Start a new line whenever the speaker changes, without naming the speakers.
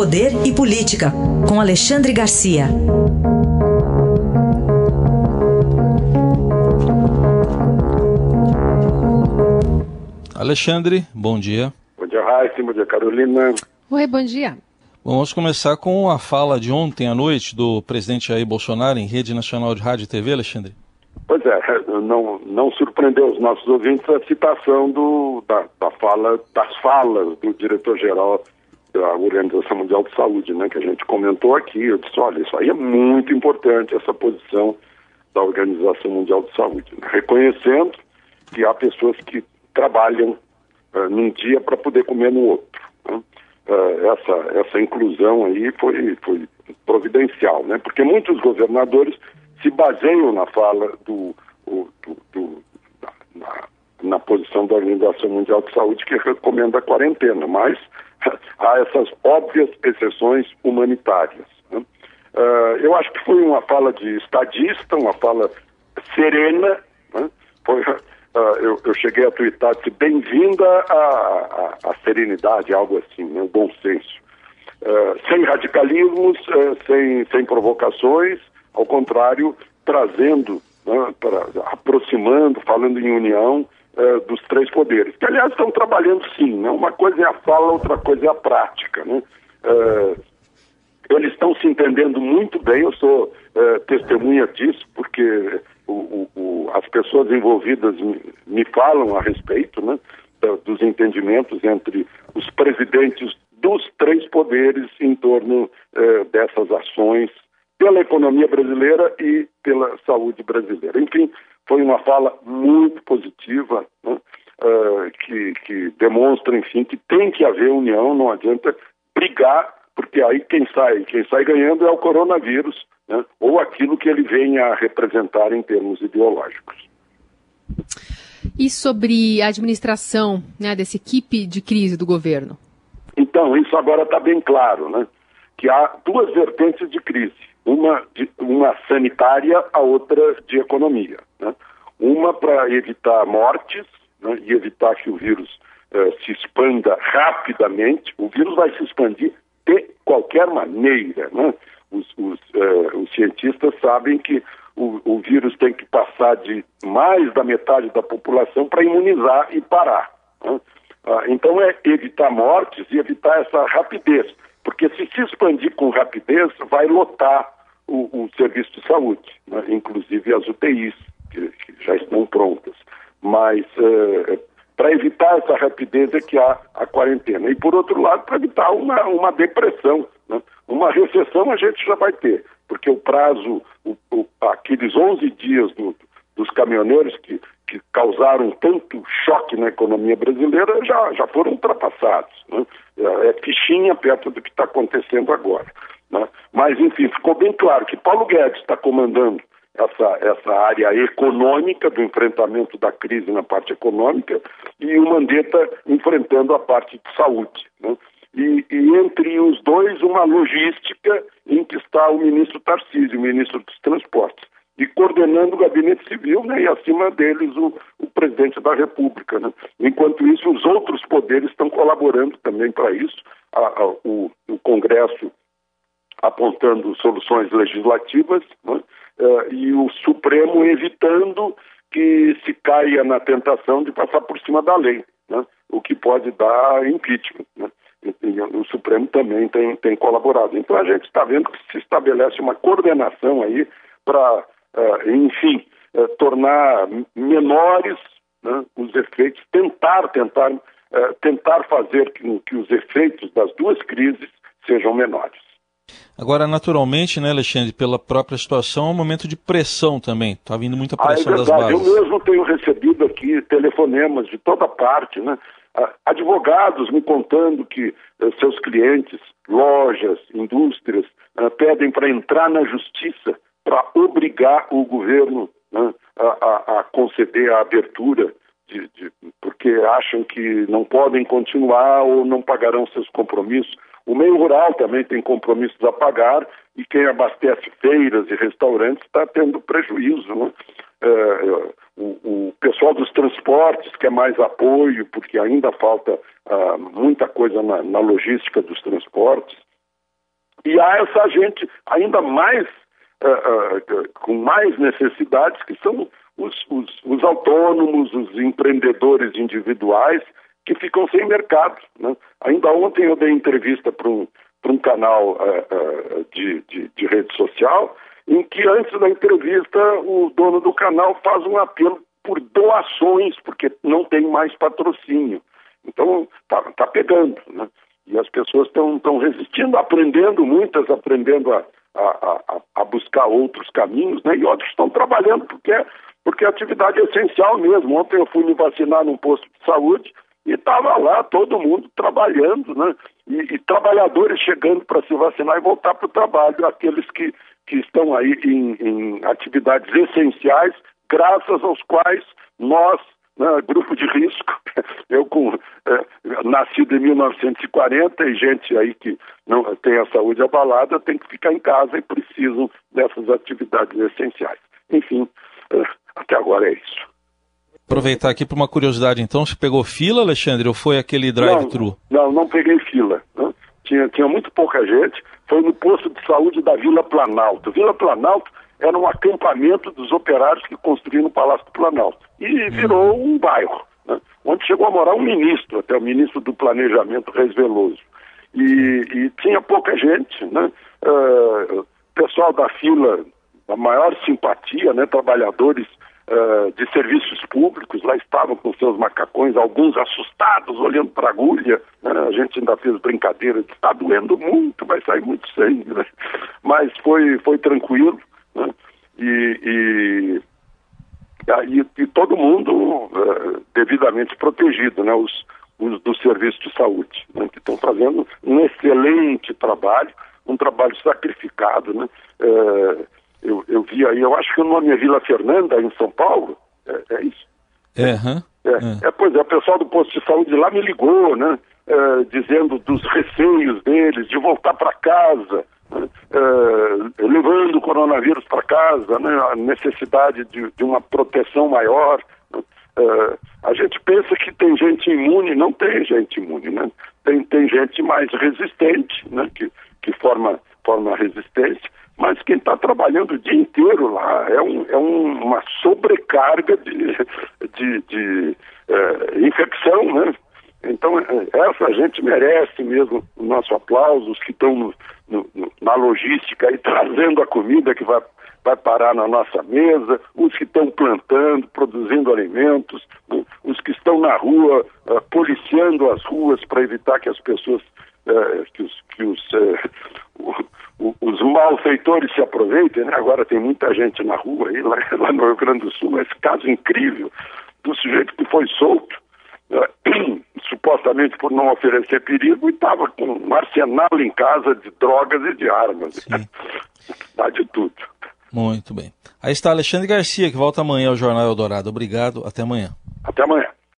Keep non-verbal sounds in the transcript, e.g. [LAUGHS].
Poder e Política, com Alexandre Garcia.
Alexandre, bom dia.
Bom dia, Raíssa. Bom dia, Carolina.
Oi, bom dia.
Bom, vamos começar com a fala de ontem à noite do presidente Jair Bolsonaro em rede nacional de rádio e TV, Alexandre.
Pois é, não, não surpreendeu os nossos ouvintes a citação do, da, da fala, das falas do diretor-geral da Organização Mundial de Saúde, né, que a gente comentou aqui. Eu disse, olha, isso aí é muito importante, essa posição da Organização Mundial de Saúde, né, reconhecendo que há pessoas que trabalham uh, num dia para poder comer no outro. Né? Uh, essa, essa inclusão aí foi, foi providencial, né? porque muitos governadores se baseiam na fala do, do, do na, na, posição da Organização Mundial de Saúde que recomenda a quarentena, mas há essas óbvias exceções humanitárias. Né? Uh, eu acho que foi uma fala de estadista, uma fala serena, né? foi, uh, eu, eu, cheguei a twittar disse bem-vinda à, serenidade, algo assim, né? o bom senso. Uh, sem radicalismos, sem, sem provocações, ao contrário, trazendo, né, pra, aproximando, falando em união uh, dos três poderes, que aliás estão trabalhando sim, né? uma coisa é a fala, outra coisa é a prática. Né? Uh, eles estão se entendendo muito bem, eu sou uh, testemunha disso, porque o, o, o, as pessoas envolvidas me, me falam a respeito né, dos entendimentos entre os presidentes dos três poderes em torno dessas ações pela economia brasileira e pela saúde brasileira. Enfim, foi uma fala muito positiva, né, uh, que, que demonstra, enfim, que tem que haver união, não adianta brigar, porque aí quem sai, quem sai ganhando é o coronavírus, né, ou aquilo que ele vem a representar em termos ideológicos.
E sobre a administração né, dessa equipe de crise do governo?
Então, isso agora está bem claro, né? Que há duas vertentes de crise uma, de, uma sanitária, a outra de economia. Né? Uma para evitar mortes né, e evitar que o vírus uh, se expanda rapidamente. O vírus vai se expandir de qualquer maneira. Né? Os, os, uh, os, cientistas sabem que o, o, vírus tem que passar de mais da metade da população para imunizar e parar. Né? Uh, então é evitar mortes e evitar essa rapidez. Porque se se expandir com rapidez, vai lotar o, o serviço de saúde, né? inclusive as UTIs, que, que, já estão prontas. Mas uh, para evitar essa rapidez é que há a quarentena. E, por outro lado, para evitar uma, uma depressão. Né? Uma recessão a gente já vai ter, porque o prazo, o, o, aqueles 11 dias do, dos caminhoneiros que, que causaram tanto choque na economia brasileira já, já foram ultrapassados. Né? É, é fichinha perto do que está acontecendo agora. Né? Mas, enfim, ficou bem claro que Paulo Guedes está comandando essa, essa área econômica do enfrentamento da crise na parte econômica e o Mandetta enfrentando a parte de saúde. Né? E, e, entre os dois, uma logística em que está o ministro Tarcísio, o ministro dos Transportes, e coordenando o gabinete civil, né, e acima deles o, o presidente da República. Né? Enquanto isso, os outros poderes estão colaborando também para isso. A, a, o, o Congresso apontando soluções legislativas né? uh, e o Supremo evitando que se caia na tentação de passar por cima da lei, né? o que pode dar impeachment. Né? O Supremo também tem, tem colaborado. Então a gente está vendo que se estabelece uma coordenação aí para, enfim, uh, tornar menores né, os efeitos, tentar, tentar, tentar fazer que, que os efeitos das duas crises sejam menores.
Agora, naturalmente, né, Alexandre, pela própria situação, é um momento de pressão também. Está vindo muita pressão ah, é das bases.
Eu mesmo tenho recebido aqui telefonemas de toda parte, né? Advogados me contando que eh, seus clientes, lojas, indústrias, eh, pedem para entrar na justiça para obrigar o governo né, a, a, a, conceder a abertura, de, de, porque acham que não podem continuar ou não pagarão seus compromissos. O meio rural também tem compromissos a pagar e quem abastece feiras e restaurantes está tendo prejuízo. Né? É, o, o, pessoal dos transportes quer mais apoio, porque ainda falta ah, muita coisa na, na, logística dos transportes. E há essa gente ainda mais, uh, com mais necessidades, que são os, os, os, autônomos, os empreendedores individuais, que ficam sem mercado. Né? Ainda ontem eu dei entrevista para um, um canal uh, de, de, de rede social, em que antes da entrevista o dono do canal faz um apelo por doações, porque não tem mais patrocínio. Então, está tá pegando, né? E as pessoas estão resistindo, aprendendo, muitas aprendendo a, a, a, buscar outros caminhos, né? E outros estão trabalhando, porque, porque a atividade é essencial mesmo. Ontem eu fui me vacinar num posto de saúde e estava lá todo mundo trabalhando, né? E, e trabalhadores chegando para se vacinar e voltar para o trabalho, aqueles que, que estão aí em, em atividades essenciais, graças aos quais nós né, grupo de risco. [LAUGHS] Eu com é, nascido em 1940 e gente aí que não tem a saúde abalada tem que ficar em casa e precisam dessas atividades essenciais. Enfim, é, até agora é isso.
Aproveitar aqui para uma curiosidade, então, você pegou fila, Alexandre, ou foi aquele drive-thru?
Não, não, não, peguei fila. Né? Tinha, tinha muito pouca gente. Foi no posto de saúde da Vila Planalto. Vila Planalto era um acampamento dos operários que construíram o Palácio do Planalto. E virou um bairro, né? onde chegou a morar um ministro, até o ministro do Planejamento, Reis Veloso. E, e tinha pouca gente, né? Uh, pessoal da fila, a maior simpatia, né? Trabalhadores uh, de serviços públicos, lá estavam com seus macacões, alguns assustados, olhando para a agulha. Né? A gente ainda fez brincadeira de está doendo muito, vai sair muito sangue, né? Mas foi, foi tranquilo. Né? E, e, e, e, todo mundo uh, devidamente protegido, né? os, os do serviço de saúde, né? que estão fazendo um excelente trabalho, um trabalho sacrificado. Né? Uh, eu, eu vi aí, eu acho que o nome é Vila Fernanda, em São Paulo, é, é isso?
É, uhum.
é, é, pois é, o pessoal do posto de saúde lá me ligou, né? Uh, dizendo dos receios deles de voltar para casa, uh, levando o coronavírus para casa, né, a necessidade de, de uma proteção maior. Uh, a gente pensa que tem gente imune, não tem gente imune, né? Tem, tem gente mais resistente, né? Que, que forma, forma resistência, mas quem está trabalhando o dia inteiro lá é, um, é um, uma sobrecarga de, de, de uh, infecção, né? Então, essa gente merece mesmo o nosso aplauso, os que estão no, no, na logística e [LAUGHS] trazendo a comida que vai, vai parar na nossa mesa, os que estão plantando, produzindo alimentos, os que estão na rua, uh, policiando as ruas para evitar que as pessoas, uh, que os, que os, [LAUGHS] uh, os malfeitores se aproveitem. Né? Agora tem muita gente na rua, aí, lá, [LAUGHS] lá no Rio Grande do Sul, esse caso incrível do sujeito que foi solto supostamente por não oferecer perigo, e estava com um arsenal em casa de drogas e de armas. Dá de tudo.
Muito bem. Aí está Alexandre Garcia, que volta amanhã ao Jornal Eldorado. Obrigado, até amanhã.